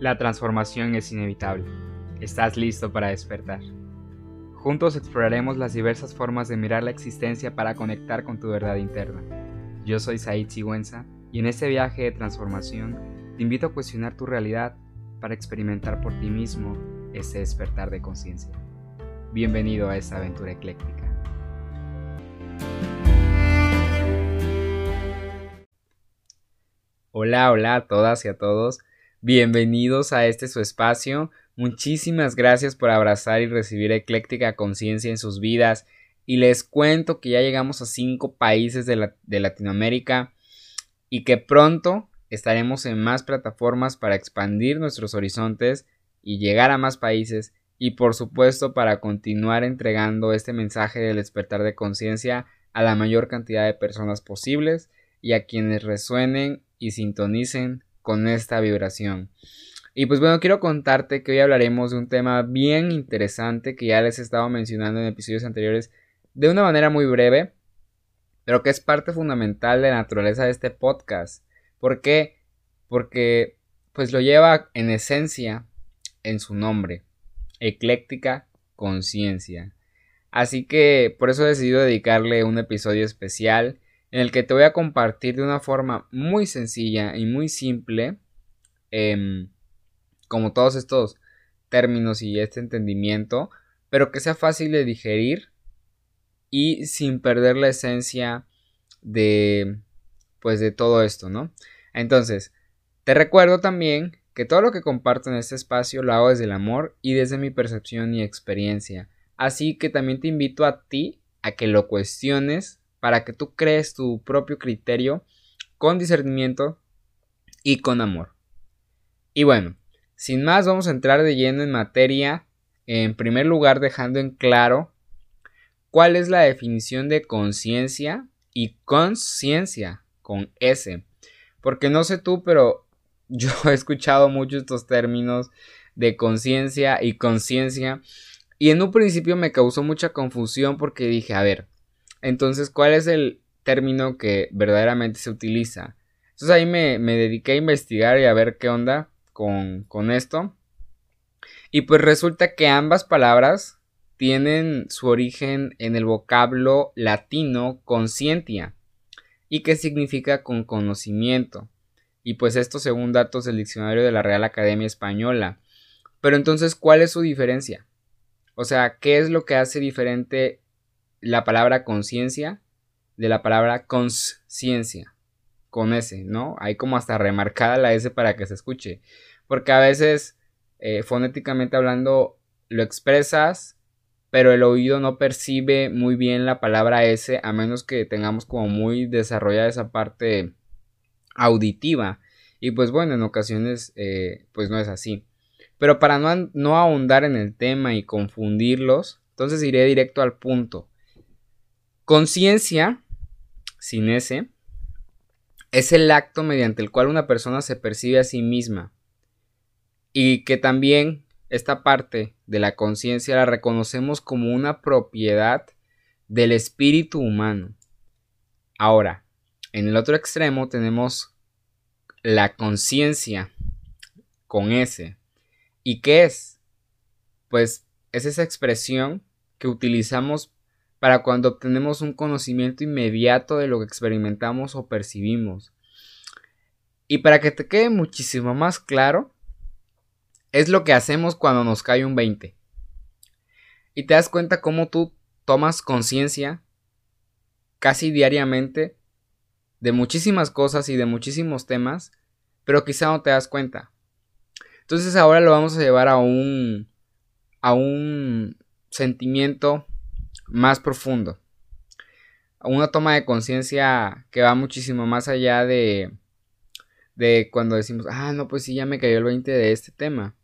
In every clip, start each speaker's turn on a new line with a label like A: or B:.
A: La transformación es inevitable. Estás listo para despertar. Juntos exploraremos las diversas formas de mirar la existencia para conectar con tu verdad interna. Yo soy Said Sigüenza y en este viaje de transformación te invito a cuestionar tu realidad para experimentar por ti mismo ese despertar de conciencia. Bienvenido a esta aventura ecléctica. Hola, hola a todas y a todos. Bienvenidos a este su espacio. Muchísimas gracias por abrazar y recibir ecléctica conciencia en sus vidas. Y les cuento que ya llegamos a cinco países de, Latinoamérica y que pronto estaremos en más plataformas para expandir nuestros horizontes y llegar a más países y por supuesto para continuar entregando este mensaje del despertar de conciencia a la mayor cantidad de personas posibles y a quienes resuenen y sintonicen con esta vibración. Y pues bueno, quiero contarte que hoy hablaremos de un tema bien interesante que ya les he estado mencionando en episodios anteriores de una manera muy breve, pero que es parte fundamental de la naturaleza de este podcast. ¿Por qué? Porque pues lo lleva en esencia en su nombre, ecléctica conciencia. Así que por eso he decidido dedicarle un episodio especial en el que te voy a compartir de una forma muy sencilla y muy simple, em, como todos estos términos y este entendimiento, pero que sea fácil de digerir y sin perder la esencia de pues de todo esto, ¿no? Entonces, te recuerdo también que todo lo que comparto en este espacio lo hago desde el amor y desde mi percepción y experiencia. Así que también te invito a ti a que lo cuestiones para que tú crees tu propio criterio con discernimiento y con amor. Y bueno, sin más vamos a entrar de lleno en materia, en primer lugar dejando en claro cuál es la definición de conciencia y conciencia con S. Porque no sé tú, pero yo he escuchado mucho estos términos de conciencia y conciencia. Y en un principio me causó mucha confusión porque dije, a ver, entonces, ¿cuál es el término que verdaderamente se utiliza? Entonces ahí me, dediqué a investigar y a ver qué onda con, con esto. Y pues resulta que ambas palabras tienen su origen en el vocablo latino conscientia y que significa con conocimiento. Y pues esto según datos del diccionario de la Real Academia Española. Pero entonces, ¿cuál es su diferencia? O sea, ¿qué es lo que hace diferente la palabra conciencia de la palabra conciencia. Con S, ¿no? Hay como hasta remarcada la S para que se escuche. Porque a veces, eh, fonéticamente hablando, lo expresas, pero el oído no percibe muy bien la palabra S, a menos que tengamos como muy desarrollada esa parte auditiva. Y pues bueno, en ocasiones, eh, pues no es así. Pero para no, no ahondar en el tema y confundirlos, entonces iré directo al punto. Conciencia, sin ese, es el acto mediante el cual una persona se percibe a sí misma y que también esta parte de la conciencia la reconocemos como una propiedad del espíritu humano. Ahora, en el otro extremo tenemos la conciencia con ese. ¿Y qué es? Pues es esa expresión que utilizamos para cuando obtenemos un conocimiento inmediato de lo que experimentamos o percibimos. Y para que te quede muchísimo más claro, es lo que hacemos cuando nos cae un 20. Y te das cuenta cómo tú tomas conciencia casi diariamente de muchísimas cosas y de muchísimos temas, pero quizá no te das cuenta. Entonces ahora lo vamos a llevar a un a un sentimiento más profundo. Una toma de conciencia que va muchísimo más allá de, de cuando decimos, ah, no, pues sí, ya me cayó el 20 de este tema.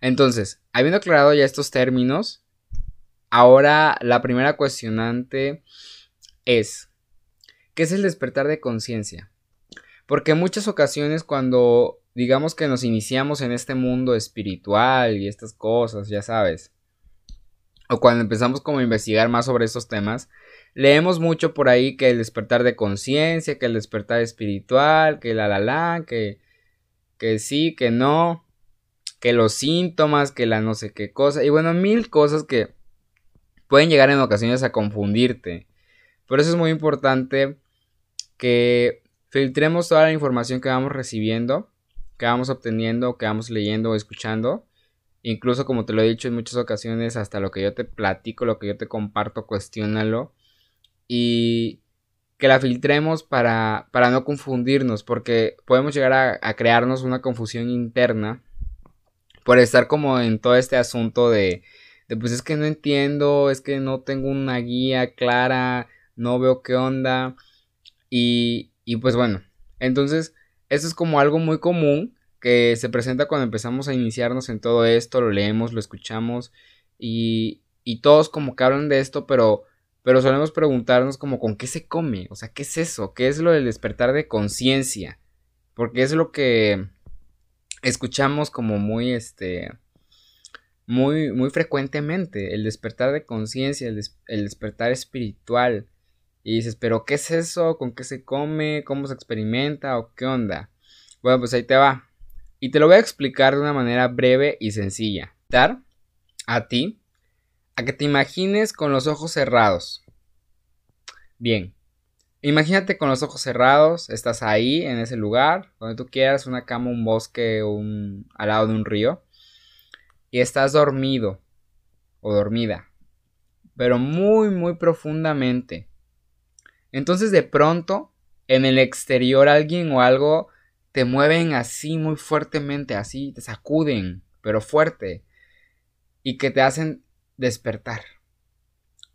A: Entonces, habiendo aclarado ya estos términos, ahora la primera cuestionante es, ¿qué es el despertar de conciencia? Porque en muchas ocasiones cuando digamos que nos iniciamos en este mundo espiritual y estas cosas, ya sabes, o cuando empezamos como a investigar más sobre estos temas, leemos mucho por ahí que el despertar de conciencia, que el despertar espiritual, que la la la, que, que sí, que no, que los síntomas, que la no sé qué cosa, y bueno, mil cosas que pueden llegar en ocasiones a confundirte. Por eso es muy importante que filtremos toda la información que vamos recibiendo, que vamos obteniendo, que vamos leyendo o escuchando. Incluso como te lo he dicho en muchas ocasiones, hasta lo que yo te platico, lo que yo te comparto, cuestiónalo. Y que la filtremos para, para no confundirnos, porque podemos llegar a, a crearnos una confusión interna por estar como en todo este asunto de, de, pues es que no entiendo, es que no tengo una guía clara, no veo qué onda. Y, y pues bueno, entonces, esto es como algo muy común que se presenta cuando empezamos a iniciarnos en todo esto, lo leemos, lo escuchamos y, y todos como que hablan de esto, pero, pero solemos preguntarnos como con qué se come, o sea, ¿qué es eso? ¿Qué es lo del despertar de conciencia? Porque es lo que escuchamos como muy, este, muy, muy frecuentemente, el despertar de conciencia, el, el despertar espiritual. Y dices, pero ¿qué es eso? ¿Con qué se come? ¿Cómo se experimenta? ¿O qué onda? Bueno, pues ahí te va. Y te lo voy a explicar de una manera breve y sencilla. Dar a ti a que te imagines con los ojos cerrados. Bien, imagínate con los ojos cerrados, estás ahí en ese lugar, donde tú quieras, una cama, un bosque, un, al lado de un río, y estás dormido o dormida, pero muy, muy profundamente. Entonces de pronto, en el exterior alguien o algo te mueven así muy fuertemente, así, te sacuden, pero fuerte, y que te hacen despertar.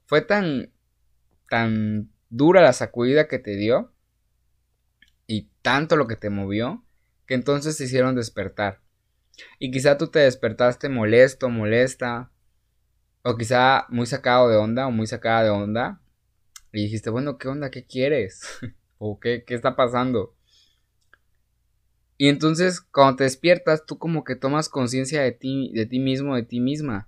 A: Fue tan, tan dura la sacudida que te dio, y tanto lo que te movió, que entonces te hicieron despertar. Y quizá tú te despertaste molesto, molesta, o quizá muy sacado de onda o muy sacada de onda, y dijiste, bueno, ¿qué onda? ¿Qué quieres? ¿O qué, qué está pasando? Y entonces, cuando te despiertas, tú como que tomas conciencia de ti, de ti mismo, de ti misma.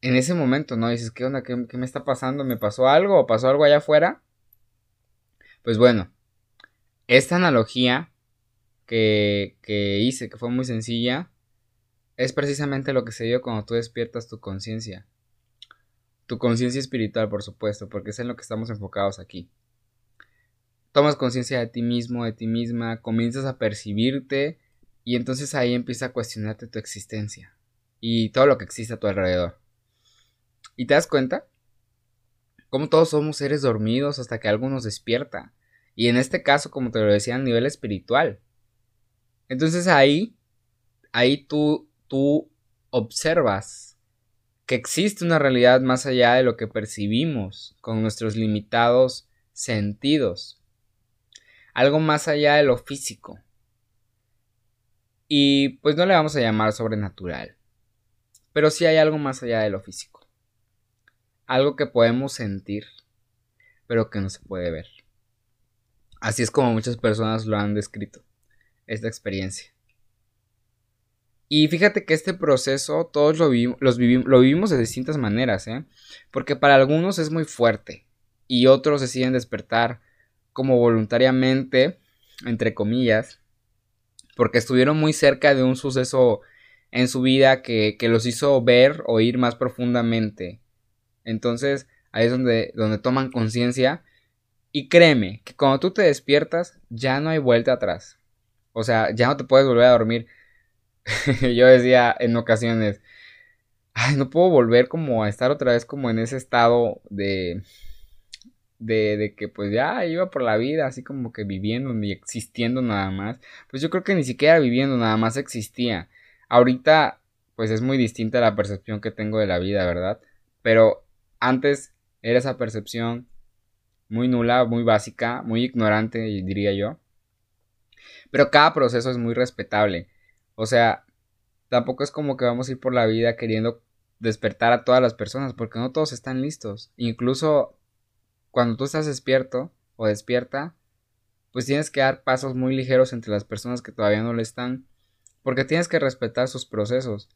A: En ese momento, ¿no? Dices, ¿qué onda? ¿Qué, me está pasando? ¿Me pasó algo? ¿O pasó algo allá afuera? Pues bueno, esta analogía que, que hice, que fue muy sencilla, es precisamente lo que se dio cuando tú despiertas tu conciencia. Tu conciencia espiritual, por supuesto, porque es en lo que estamos enfocados aquí tomas conciencia de ti mismo, de ti misma, comienzas a percibirte y entonces ahí empieza a cuestionarte tu existencia y todo lo que existe a tu alrededor. Y te das cuenta como todos somos seres dormidos hasta que algo nos despierta. Y en este caso, como te lo decía, a nivel espiritual. Entonces ahí, ahí tú, tú observas que existe una realidad más allá de lo que percibimos con nuestros limitados sentidos algo más allá de lo físico. Y pues no le vamos a llamar sobrenatural, pero sí hay algo más allá de lo físico. Algo que podemos sentir, pero que no se puede ver. Así es como muchas personas lo han descrito, esta experiencia. Y fíjate que este proceso todos lo, lo vivimos de distintas maneras, ¿eh? Porque para algunos es muy fuerte y otros deciden despertar como voluntariamente, entre comillas, porque estuvieron muy cerca de un suceso en su vida que, los hizo ver o ir más profundamente. Entonces, ahí es donde, donde toman conciencia. Y créeme, que cuando tú te despiertas, ya no hay vuelta atrás. O sea, ya no te puedes volver a dormir. Yo decía en ocasiones, ay, no puedo volver como a estar otra vez como en ese estado de, de, de, que pues ya iba por la vida así como que viviendo ni existiendo nada más, pues yo creo que ni siquiera viviendo nada más existía. Ahorita pues es muy distinta la percepción que tengo de la vida, ¿verdad? Pero antes era esa percepción muy nula, muy básica, muy ignorante, diría yo. Pero cada proceso es muy respetable. O sea, tampoco es como que vamos a ir por la vida queriendo despertar a todas las personas, porque no todos están listos. Incluso cuando tú estás despierto o despierta, pues tienes que dar pasos muy ligeros entre las personas que todavía no lo están, porque tienes que respetar sus procesos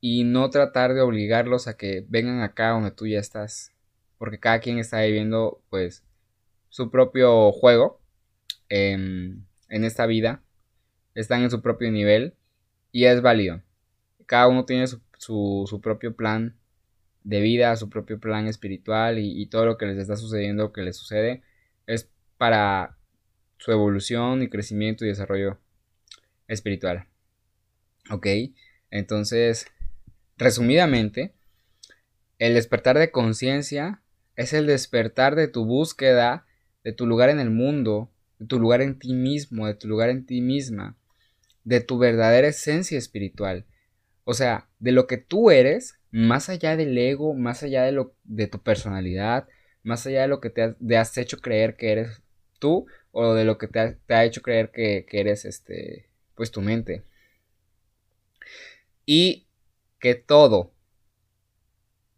A: y no tratar de obligarlos a que vengan acá donde tú ya estás, porque cada quien está viviendo pues su propio juego en, en esta vida. están en su propio nivel y es válido. Cada uno tiene su, propio plan de vida, su propio plan espiritual y, y, todo lo que les está sucediendo, que les sucede, es para su evolución y crecimiento y desarrollo espiritual. ¿Ok? Entonces, resumidamente, el despertar de conciencia es el despertar de tu búsqueda, de tu lugar en el mundo, de tu lugar en ti mismo, de tu lugar en ti misma, de tu verdadera esencia espiritual. O sea, de lo que tú eres, más allá del ego, más allá de, lo, de tu personalidad, más allá de lo que te has, hecho creer que eres tú o de lo que te ha, hecho creer que, que, eres este, pues tu mente. Y que todo,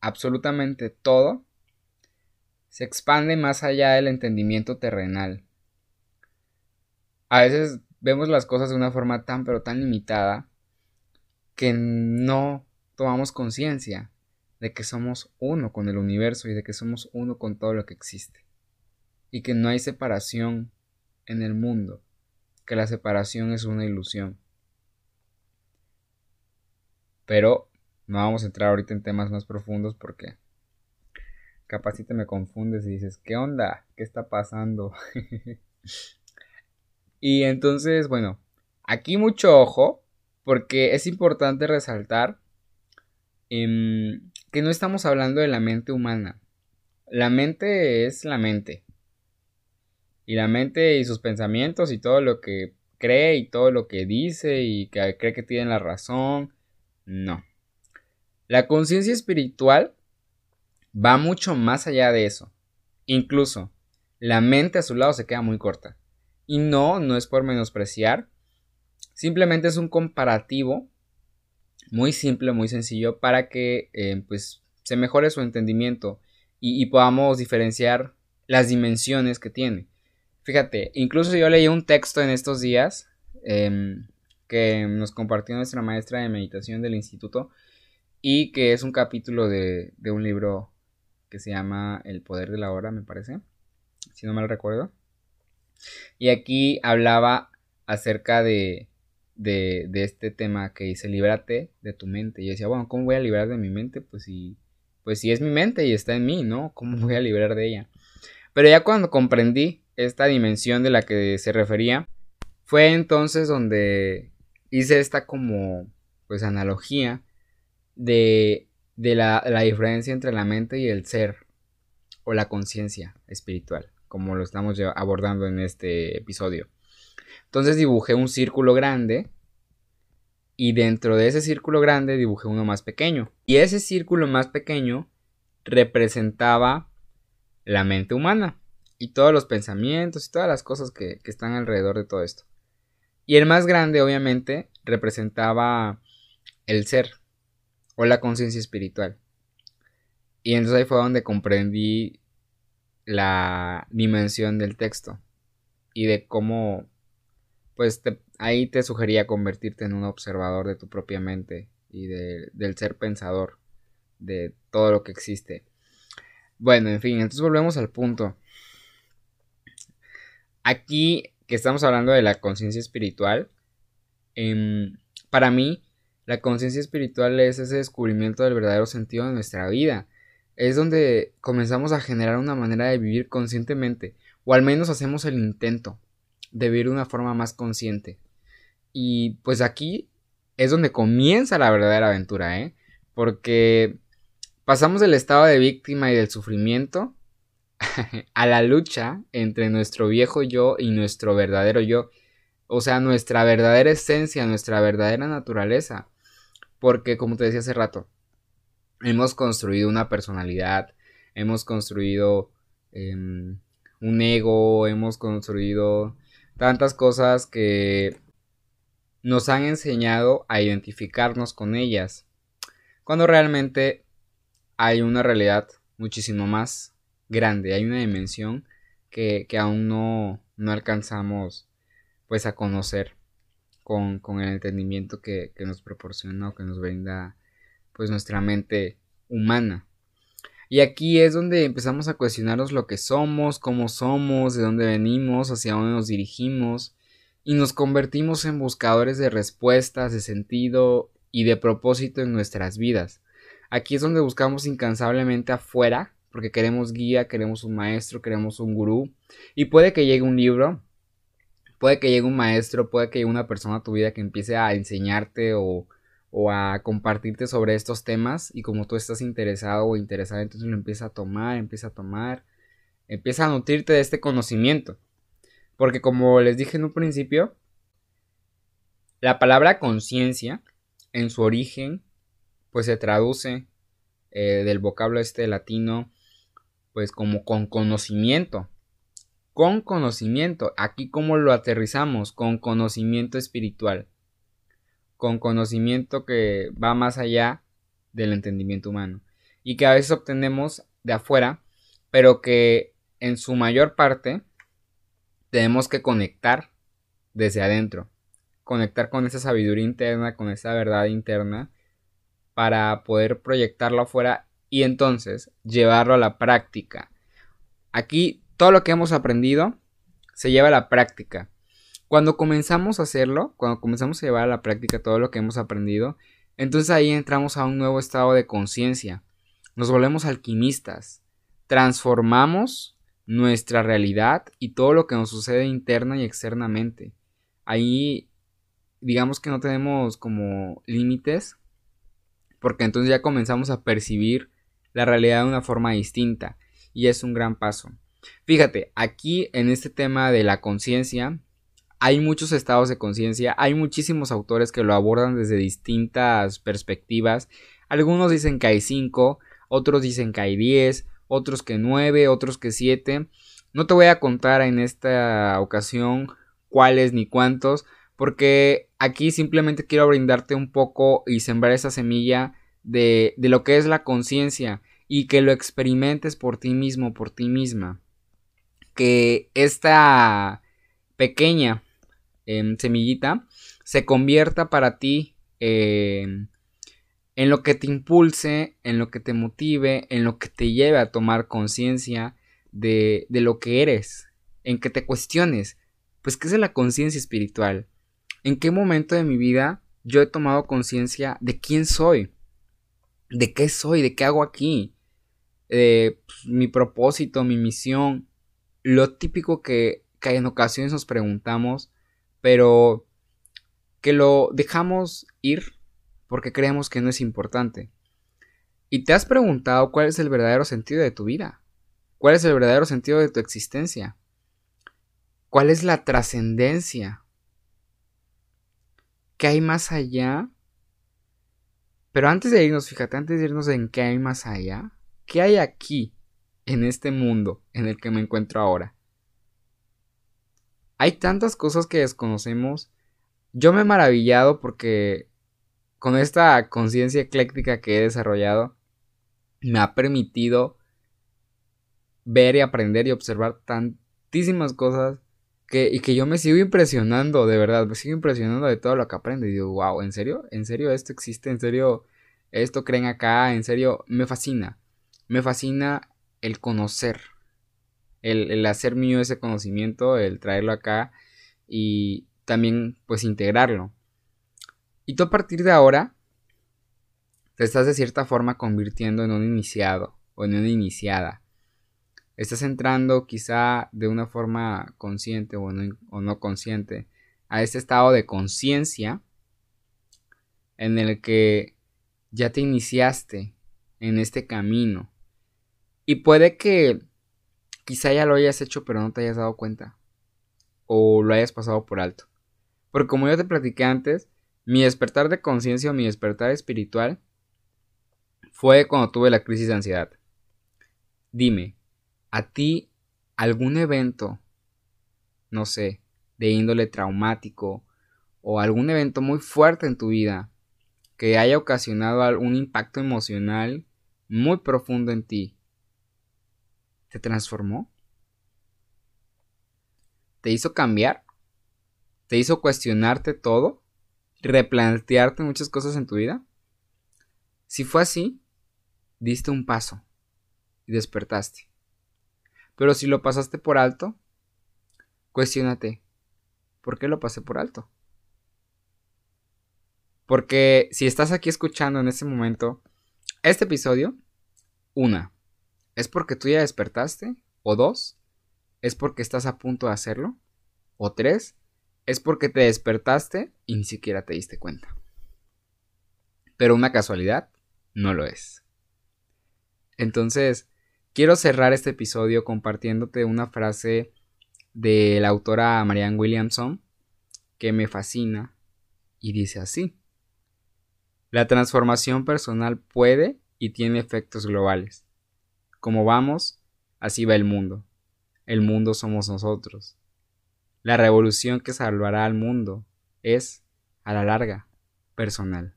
A: absolutamente todo, se expande más allá del entendimiento terrenal. A veces vemos las cosas de una forma tan pero tan limitada que no tomamos conciencia de que somos uno con el universo y de que somos uno con todo lo que existe. Y que no hay separación en el mundo, que la separación es una ilusión. Pero no vamos a entrar ahorita en temas más profundos porque capaz si te me confundes y dices, ¿qué onda? ¿Qué está pasando? y entonces, bueno, aquí mucho ojo porque es importante resaltar em, que no estamos hablando de la mente humana. La mente es la mente. Y la mente y sus pensamientos y todo lo que cree y todo lo que dice y que cree que tiene la razón. No. La conciencia espiritual va mucho más allá de eso. Incluso, la mente a su lado se queda muy corta. Y no, no es por menospreciar. Simplemente es un comparativo muy simple, muy sencillo para que eh, pues, se mejore su entendimiento y, podamos diferenciar las dimensiones que tiene. Fíjate, incluso yo leí un texto en estos días em, que nos compartió nuestra maestra de meditación del instituto y que es un capítulo de, un libro que se llama El poder de la hora, me parece, si no mal recuerdo. Y aquí hablaba acerca de, de, este tema que dice, libérate de tu mente. Y yo decía, bueno, ¿cómo voy a liberar de mi mente? Pues si, pues si es mi mente y está en mí, ¿no? ¿Cómo voy a liberar de ella? Pero ya cuando comprendí esta dimensión de la que se refería, fue entonces donde hice esta como, pues, analogía de, la, diferencia entre la mente y el ser o la conciencia espiritual, como lo estamos abordando en este episodio. Entonces dibujé un círculo grande y dentro de ese círculo grande dibujé uno más pequeño. Y ese círculo más pequeño representaba la mente humana y todos los pensamientos y todas las cosas que, que están alrededor de todo esto. Y el más grande, obviamente, representaba el ser, o la conciencia espiritual. Y entonces ahí fue donde comprendí la dimensión del texto y de cómo, pues ahí te sugería convertirte en un observador de tu propia mente y del ser pensador de todo lo que existe. Bueno, en fin, entonces volvemos al punto. Aquí que estamos hablando de la conciencia espiritual, em, para mí la conciencia espiritual es ese descubrimiento del verdadero sentido de nuestra vida. Es donde comenzamos a generar una manera de vivir conscientemente, o al menos hacemos el intento de vivir de una forma más consciente. Y pues aquí es donde comienza la verdadera aventura, ¿eh? Porque pasamos del estado de víctima y del sufrimiento a la lucha entre nuestro viejo yo y nuestro verdadero yo. O sea, nuestra verdadera esencia, nuestra verdadera naturaleza. Porque, como te decía hace rato, hemos construido una personalidad, hemos construido em, un ego, hemos construido tantas cosas que nos han enseñado a identificarnos con ellas. Cuando realmente hay una realidad muchísimo más grande, hay una dimensión que, aún no, no alcanzamos pues a conocer con, el entendimiento que, nos proporciona o que nos brinda pues nuestra mente humana. Y aquí es donde empezamos a cuestionarnos lo que somos, cómo somos, de dónde venimos, hacia dónde nos dirigimos. y nos convertimos en buscadores de respuestas, de sentido y de propósito en nuestras vidas. Aquí es donde buscamos incansablemente afuera, porque queremos guía, queremos un maestro, queremos un gurú, y puede que llegue un libro, puede que llegue un maestro, puede que llegue una persona a tu vida que empiece a enseñarte o, o a compartirte sobre estos temas, y como tú estás interesado o interesada, entonces lo empieza a tomar, empieza a tomar, empieza a nutrirte de este conocimiento. Porque como les dije en un principio, la palabra conciencia, en su origen, pues se traduce eh, del vocablo este latino, pues como con conocimiento. Con conocimiento. Aquí como lo aterrizamos, con conocimiento espiritual. Con conocimiento que va más allá del entendimiento humano. Y que a veces obtenemos de afuera, pero que en su mayor parte tenemos que conectar desde adentro, conectar con esa sabiduría interna, con esa verdad interna, para poder proyectarlo afuera y entonces llevarlo a la práctica. Aquí todo lo que hemos aprendido se lleva a la práctica. Cuando comenzamos a hacerlo, cuando comenzamos a llevar a la práctica todo lo que hemos aprendido, entonces ahí entramos a un nuevo estado de conciencia. Nos volvemos alquimistas. Transformamos nuestra realidad y todo lo que nos sucede interna y externamente. Ahí digamos que no tenemos como límites porque entonces ya comenzamos a percibir la realidad de una forma distinta y es un gran paso. Fíjate, aquí en este tema de la conciencia hay muchos estados de conciencia, hay muchísimos autores que lo abordan desde distintas perspectivas. Algunos dicen que hay cinco, otros dicen que hay diez, otros que nueve, otros que siete. No te voy a contar en esta ocasión cuáles ni cuántos, porque aquí simplemente quiero brindarte un poco y sembrar esa semilla de, de lo que es la conciencia y que lo experimentes por ti mismo, por ti misma. Que esta pequeña em, semillita se convierta para ti em, en lo que te impulse, en lo que te motive, en lo que te lleve a tomar conciencia de, de, lo que eres, en que te cuestiones, pues, ¿qué es la conciencia espiritual? ¿En qué momento de mi vida yo he tomado conciencia de quién soy? ¿De qué soy? ¿De qué hago aquí? Eh, pues, mi propósito, mi misión, lo típico que, que en ocasiones nos preguntamos, pero que lo dejamos ir porque creemos que no es importante. ¿Y te has preguntado cuál es el verdadero sentido de tu vida? ¿Cuál es el verdadero sentido de tu existencia? ¿Cuál es la trascendencia? ¿Qué hay más allá? Pero antes de irnos, fíjate, antes de irnos en qué hay más allá, ¿qué hay aquí, en este mundo en el que me encuentro ahora? Hay tantas cosas que desconocemos. Yo me he maravillado porque con esta conciencia ecléctica que he desarrollado, me ha permitido ver y aprender y observar tantísimas cosas que, y que yo me sigo impresionando, de verdad, me sigo impresionando de todo lo que aprendo y digo, wow, ¿en serio? ¿En serio esto existe? ¿En serio esto creen acá? ¿En serio? Me fascina, me fascina el conocer, el, hacer mío ese conocimiento, el traerlo acá y también pues integrarlo. Y tú a partir de ahora te estás de cierta forma convirtiendo en un iniciado o en una iniciada. Estás entrando quizá de una forma consciente o no, o no consciente a este estado de conciencia en el que ya te iniciaste en este camino. Y puede que quizá ya lo hayas hecho pero no te hayas dado cuenta. O lo hayas pasado por alto. Porque como yo te platiqué antes, mi despertar de conciencia o mi despertar espiritual fue cuando tuve la crisis de ansiedad. Dime, ¿a ti algún evento, no sé, de índole traumático o algún evento muy fuerte en tu vida que haya ocasionado algún impacto emocional muy profundo en ti, te transformó? ¿Te hizo cambiar? ¿Te hizo cuestionarte todo? replantearte muchas cosas en tu vida? Si fue así, diste un paso y despertaste. Pero si lo pasaste por alto, cuestionate, ¿por qué lo pasé por alto? Porque si estás aquí escuchando en este momento este episodio, una, ¿es porque tú ya despertaste? ¿O dos, es porque estás a punto de hacerlo? ¿O tres, es porque te despertaste y ni siquiera te diste cuenta? Pero una casualidad no lo es. Entonces, quiero cerrar este episodio compartiéndote una frase de la autora Marianne Williamson que me fascina y dice así. La transformación personal puede y tiene efectos globales. Como vamos, así va el mundo. El mundo somos nosotros. La revolución que salvará al mundo es, a la larga, personal.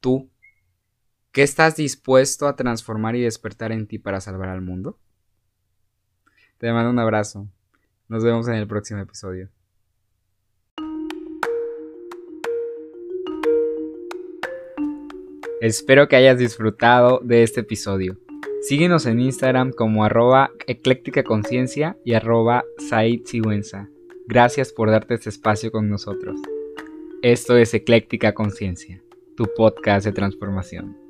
A: Tú, ¿qué estás dispuesto a transformar y despertar en ti para salvar al mundo? Te mando un abrazo. Nos vemos en el próximo episodio. Espero que hayas disfrutado de este episodio. Síguenos en Instagram como arroba ecléctica conciencia y arroba Said Gracias por darte este espacio con nosotros. Esto es Ecléctica Conciencia, tu podcast de transformación.